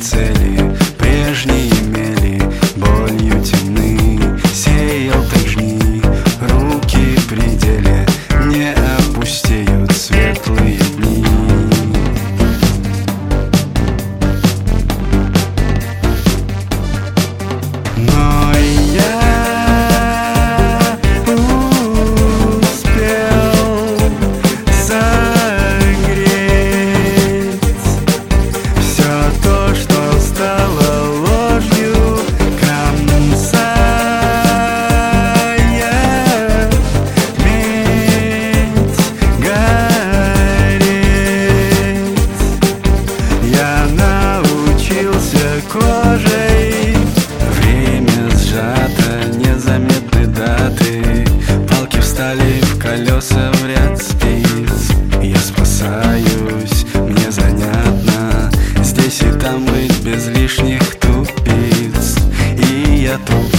цели Прежние мели болью темны Сеял так жни, руки пределе Не опустеют светлые дни. Но я Thank you.